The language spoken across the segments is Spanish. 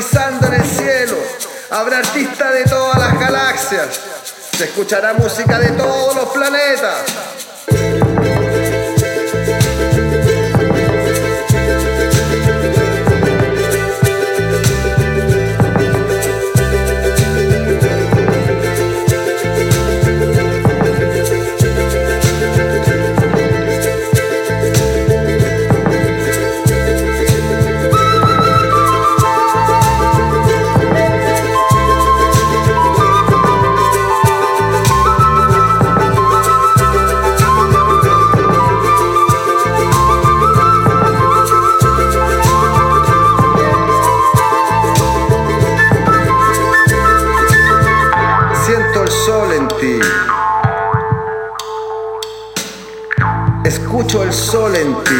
en el cielo. Habrá artistas de todas las galaxias. Se escuchará música de todos los planetas. Escucho el sol en ti.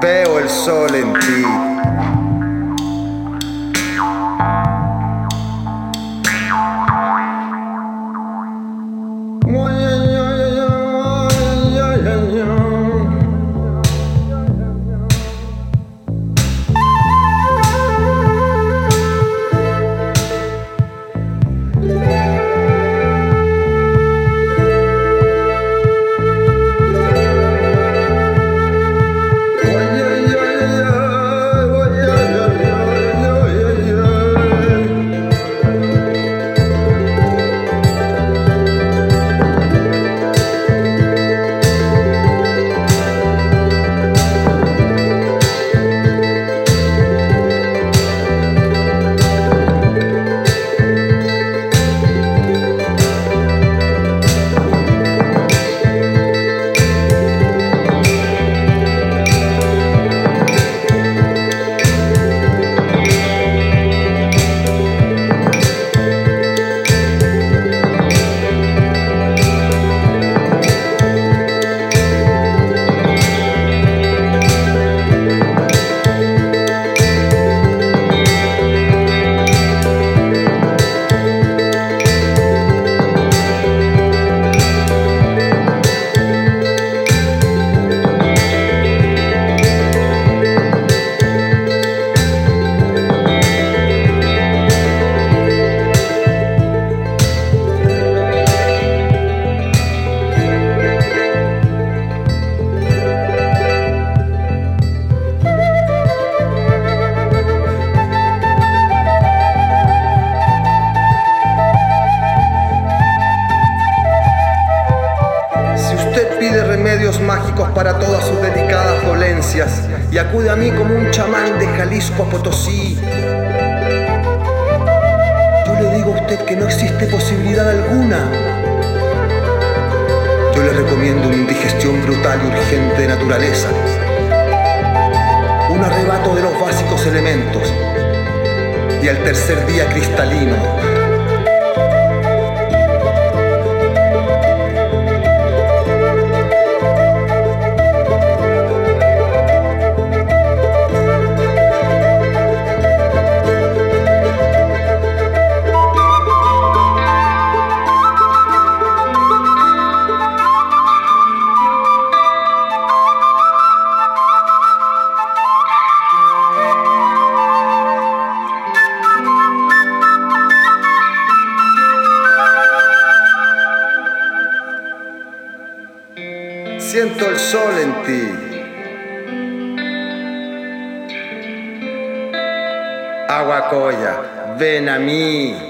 Veo el sol en ti. Para todas sus delicadas dolencias y acude a mí como un chamán de Jalisco a Potosí, yo le digo a usted que no existe posibilidad alguna. Yo le recomiendo una indigestión brutal y urgente de naturaleza, un arrebato de los básicos elementos. Y al tercer día cristalino Siento el sol en ti. Aguacoya, ven a mí.